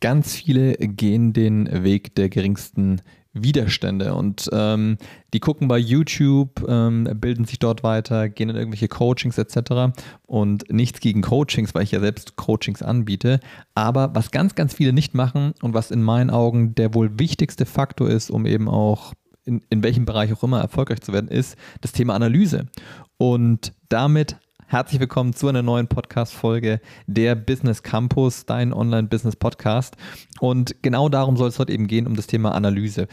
Ganz viele gehen den Weg der geringsten Widerstände und ähm, die gucken bei YouTube, ähm, bilden sich dort weiter, gehen in irgendwelche Coachings etc. Und nichts gegen Coachings, weil ich ja selbst Coachings anbiete. Aber was ganz, ganz viele nicht machen und was in meinen Augen der wohl wichtigste Faktor ist, um eben auch in, in welchem Bereich auch immer erfolgreich zu werden, ist das Thema Analyse. Und damit Herzlich willkommen zu einer neuen Podcast-Folge der Business Campus, dein Online-Business-Podcast. Und genau darum soll es heute eben gehen, um das Thema Analyse.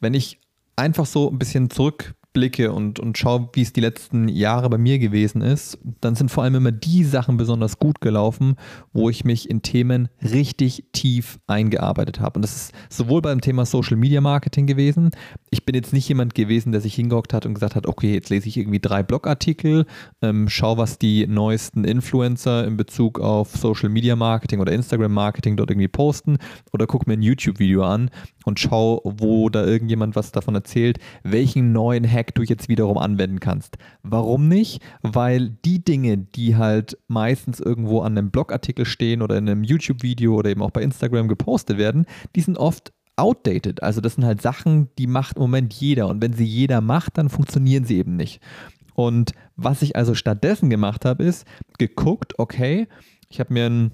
Wenn ich einfach so ein bisschen zurück blicke und, und schaue, wie es die letzten Jahre bei mir gewesen ist, dann sind vor allem immer die Sachen besonders gut gelaufen, wo ich mich in Themen richtig tief eingearbeitet habe. Und das ist sowohl beim Thema Social Media Marketing gewesen. Ich bin jetzt nicht jemand gewesen, der sich hingehockt hat und gesagt hat, okay, jetzt lese ich irgendwie drei Blogartikel, ähm, schau, was die neuesten Influencer in Bezug auf Social Media Marketing oder Instagram Marketing dort irgendwie posten oder gucke mir ein YouTube-Video an und schau, wo da irgendjemand was davon erzählt, welchen neuen Hack du jetzt wiederum anwenden kannst. Warum nicht? Weil die Dinge, die halt meistens irgendwo an einem Blogartikel stehen oder in einem YouTube-Video oder eben auch bei Instagram gepostet werden, die sind oft outdated. Also das sind halt Sachen, die macht im Moment jeder und wenn sie jeder macht, dann funktionieren sie eben nicht. Und was ich also stattdessen gemacht habe, ist geguckt, okay, ich habe mir ein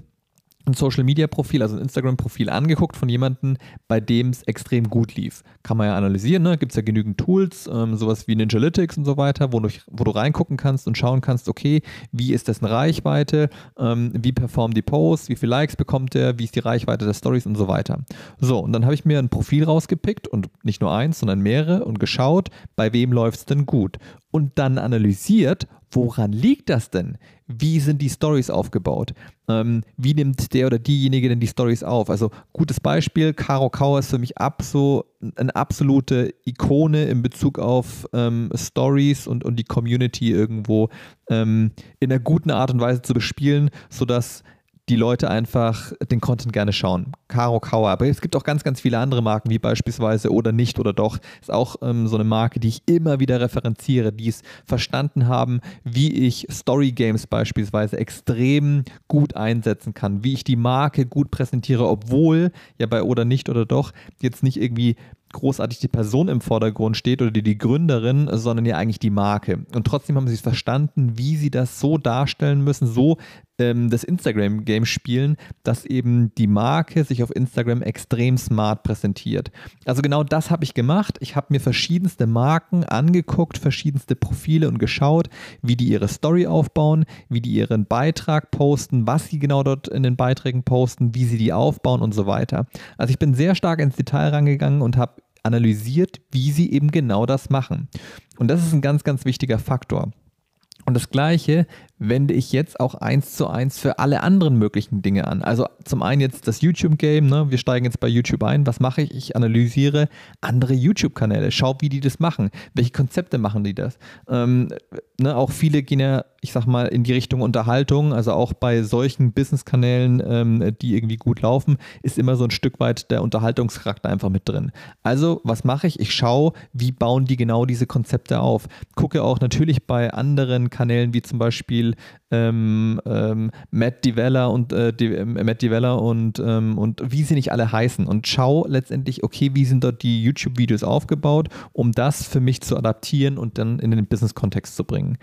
ein Social Media Profil, also ein Instagram Profil angeguckt von jemandem, bei dem es extrem gut lief. Kann man ja analysieren, ne? gibt es ja genügend Tools, ähm, sowas wie Ninjalytics und so weiter, wo du, wo du reingucken kannst und schauen kannst, okay, wie ist dessen Reichweite, ähm, wie performen die Posts, wie viele Likes bekommt er, wie ist die Reichweite der Stories und so weiter. So, und dann habe ich mir ein Profil rausgepickt und nicht nur eins, sondern mehrere und geschaut, bei wem läuft es denn gut. Und dann analysiert, woran liegt das denn? Wie sind die Stories aufgebaut? Ähm, wie nimmt der oder diejenige denn die Stories auf? Also gutes Beispiel, Caro Kauer ist für mich abso, eine absolute Ikone in Bezug auf ähm, Stories und, und die Community irgendwo ähm, in einer guten Art und Weise zu bespielen, sodass die Leute einfach den Content gerne schauen. Caro Kauer. Aber es gibt auch ganz, ganz viele andere Marken, wie beispielsweise Oder Nicht oder Doch. Ist auch ähm, so eine Marke, die ich immer wieder referenziere, die es verstanden haben, wie ich Story Games beispielsweise extrem gut einsetzen kann, wie ich die Marke gut präsentiere, obwohl ja bei Oder Nicht oder Doch jetzt nicht irgendwie großartig die Person im Vordergrund steht oder die, die Gründerin, sondern ja eigentlich die Marke. Und trotzdem haben sie es verstanden, wie sie das so darstellen müssen, so ähm, das Instagram-Game spielen, dass eben die Marke sich auf Instagram extrem smart präsentiert. Also genau das habe ich gemacht. Ich habe mir verschiedenste Marken angeguckt, verschiedenste Profile und geschaut, wie die ihre Story aufbauen, wie die ihren Beitrag posten, was sie genau dort in den Beiträgen posten, wie sie die aufbauen und so weiter. Also ich bin sehr stark ins Detail rangegangen und habe analysiert, wie sie eben genau das machen. Und das ist ein ganz, ganz wichtiger Faktor. Und das Gleiche wende ich jetzt auch eins zu eins für alle anderen möglichen Dinge an. Also zum einen jetzt das YouTube-Game, ne? wir steigen jetzt bei YouTube ein. Was mache ich? Ich analysiere andere YouTube-Kanäle, schau, wie die das machen, welche Konzepte machen die das. Ähm, ne? Auch viele gehen ja, ich sag mal, in die Richtung Unterhaltung, also auch bei solchen Business-Kanälen, ähm, die irgendwie gut laufen, ist immer so ein Stück weit der Unterhaltungscharakter einfach mit drin. Also was mache ich? Ich schaue, wie bauen die genau diese Konzepte auf. Gucke auch natürlich bei anderen Kanälen wie zum Beispiel Beispiel ähm, ähm, Matt Divella und äh, äh, Matt Divella und, ähm, und wie sie nicht alle heißen. Und schau letztendlich, okay, wie sind dort die YouTube-Videos aufgebaut, um das für mich zu adaptieren und dann in den Business-Kontext zu bringen.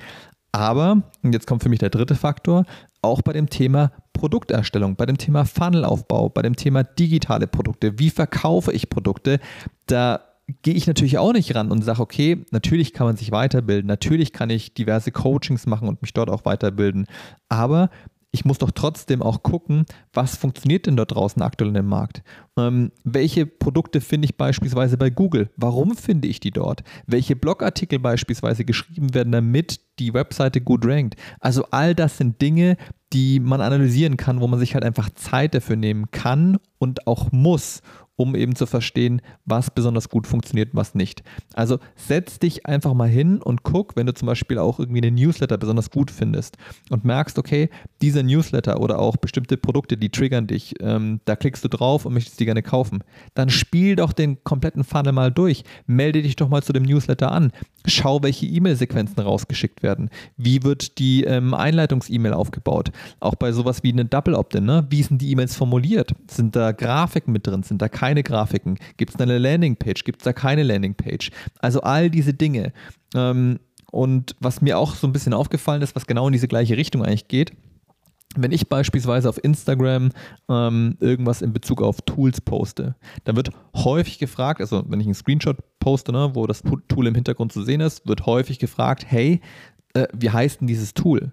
Aber, und jetzt kommt für mich der dritte Faktor, auch bei dem Thema Produkterstellung, bei dem Thema Funnelaufbau, bei dem Thema digitale Produkte, wie verkaufe ich Produkte, da gehe ich natürlich auch nicht ran und sage, okay, natürlich kann man sich weiterbilden, natürlich kann ich diverse Coachings machen und mich dort auch weiterbilden, aber ich muss doch trotzdem auch gucken, was funktioniert denn dort draußen aktuell in dem Markt. Ähm, welche Produkte finde ich beispielsweise bei Google? Warum finde ich die dort? Welche Blogartikel beispielsweise geschrieben werden, damit die Webseite gut rankt? Also all das sind Dinge, die man analysieren kann, wo man sich halt einfach Zeit dafür nehmen kann und auch muss, um eben zu verstehen, was besonders gut funktioniert, was nicht. Also setz dich einfach mal hin und guck, wenn du zum Beispiel auch irgendwie einen Newsletter besonders gut findest und merkst, okay, dieser Newsletter oder auch bestimmte Produkte, die triggern dich, ähm, da klickst du drauf und möchtest die gerne kaufen, dann spiel doch den kompletten Funnel mal durch. Melde dich doch mal zu dem Newsletter an. Schau, welche E-Mail-Sequenzen rausgeschickt werden. Wie wird die ähm, Einleitungs-E-Mail aufgebaut? Auch bei sowas wie eine Double Opt-in, ne? Wie sind die E-Mails formuliert? Sind da Grafiken mit drin? Sind da keine Grafiken? Gibt es eine Landingpage? Gibt es da keine Landingpage? Also all diese Dinge. Ähm, und was mir auch so ein bisschen aufgefallen ist, was genau in diese gleiche Richtung eigentlich geht, wenn ich beispielsweise auf Instagram ähm, irgendwas in Bezug auf Tools poste, dann wird häufig gefragt, also wenn ich einen Screenshot poste, ne, wo das Tool im Hintergrund zu sehen ist, wird häufig gefragt, hey, äh, wie heißt denn dieses Tool?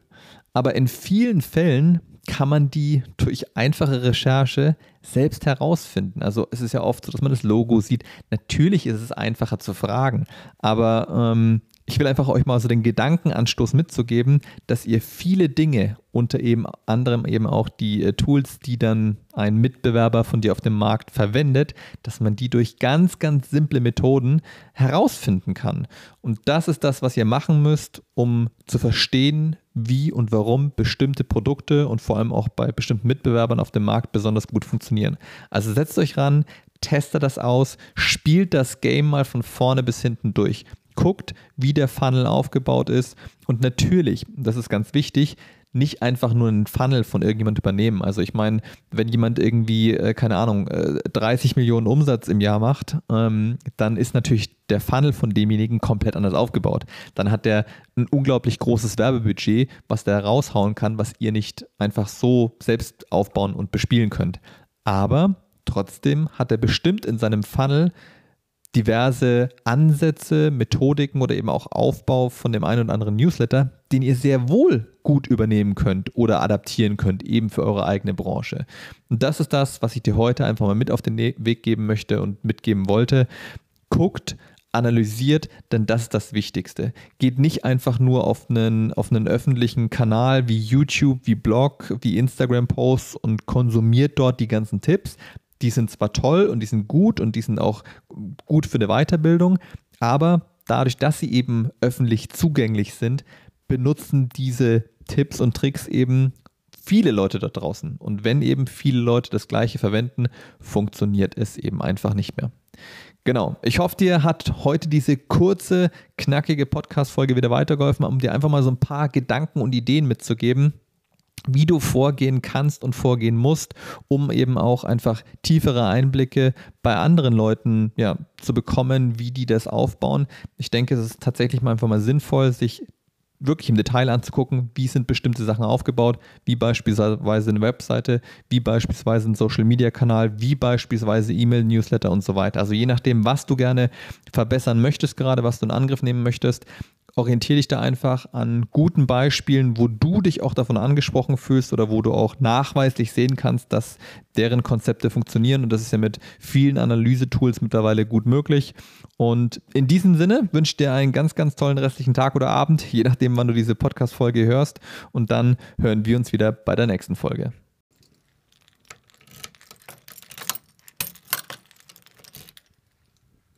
Aber in vielen Fällen kann man die durch einfache Recherche selbst herausfinden. Also es ist ja oft so, dass man das Logo sieht. Natürlich ist es einfacher zu fragen, aber ähm, ich will einfach euch mal so den Gedankenanstoß mitzugeben, dass ihr viele Dinge unter eben anderem eben auch die äh, Tools, die dann ein Mitbewerber von dir auf dem Markt verwendet, dass man die durch ganz, ganz simple Methoden herausfinden kann. Und das ist das, was ihr machen müsst, um zu verstehen, wie und warum bestimmte Produkte und vor allem auch bei bestimmten Mitbewerbern auf dem Markt besonders gut funktionieren. Also setzt euch ran, testet das aus, spielt das Game mal von vorne bis hinten durch guckt, wie der Funnel aufgebaut ist und natürlich, das ist ganz wichtig, nicht einfach nur einen Funnel von irgendjemand übernehmen. Also ich meine, wenn jemand irgendwie, äh, keine Ahnung, 30 äh, Millionen Umsatz im Jahr macht, ähm, dann ist natürlich der Funnel von demjenigen komplett anders aufgebaut. Dann hat der ein unglaublich großes Werbebudget, was der raushauen kann, was ihr nicht einfach so selbst aufbauen und bespielen könnt. Aber trotzdem hat er bestimmt in seinem Funnel diverse Ansätze, Methodiken oder eben auch Aufbau von dem einen oder anderen Newsletter, den ihr sehr wohl gut übernehmen könnt oder adaptieren könnt, eben für eure eigene Branche. Und das ist das, was ich dir heute einfach mal mit auf den ne-, Weg geben möchte und mitgeben wollte. Guckt, analysiert, denn das ist das Wichtigste. Geht nicht einfach nur auf einen, auf einen öffentlichen Kanal wie YouTube, wie Blog, wie Instagram-Posts und konsumiert dort die ganzen Tipps, die sind zwar toll und die sind gut und die sind auch gut für eine Weiterbildung, aber dadurch, dass sie eben öffentlich zugänglich sind, benutzen diese Tipps und Tricks eben viele Leute da draußen. Und wenn eben viele Leute das gleiche verwenden, funktioniert es eben einfach nicht mehr. Genau. Ich hoffe, dir hat heute diese kurze, knackige Podcast-Folge wieder weitergeholfen, um dir einfach mal so ein paar Gedanken und Ideen mitzugeben, wie du vorgehen kannst und vorgehen musst, um eben auch einfach tiefere Einblicke bei anderen Leuten ja, zu bekommen, wie die das aufbauen. Ich denke, es ist tatsächlich mal einfach mal sinnvoll, sich wirklich im Detail anzugucken, wie sind bestimmte Sachen aufgebaut, wie beispielsweise eine Webseite, wie beispielsweise ein Social-Media-Kanal, wie beispielsweise E-Mail-Newsletter und so weiter. Also je nachdem, was du gerne verbessern möchtest, gerade was du in Angriff nehmen möchtest, orientiere dich da einfach an guten Beispielen, wo du dich auch davon angesprochen fühlst oder wo du auch nachweislich sehen kannst, dass deren Konzepte funktionieren. Und das ist ja mit vielen Analysetools mittlerweile gut möglich. Und in diesem Sinne wünsche ich dir einen ganz, ganz tollen restlichen Tag oder Abend, je nachdem, wann du diese Podcast-Folge hörst. Und dann hören wir uns wieder bei der nächsten Folge.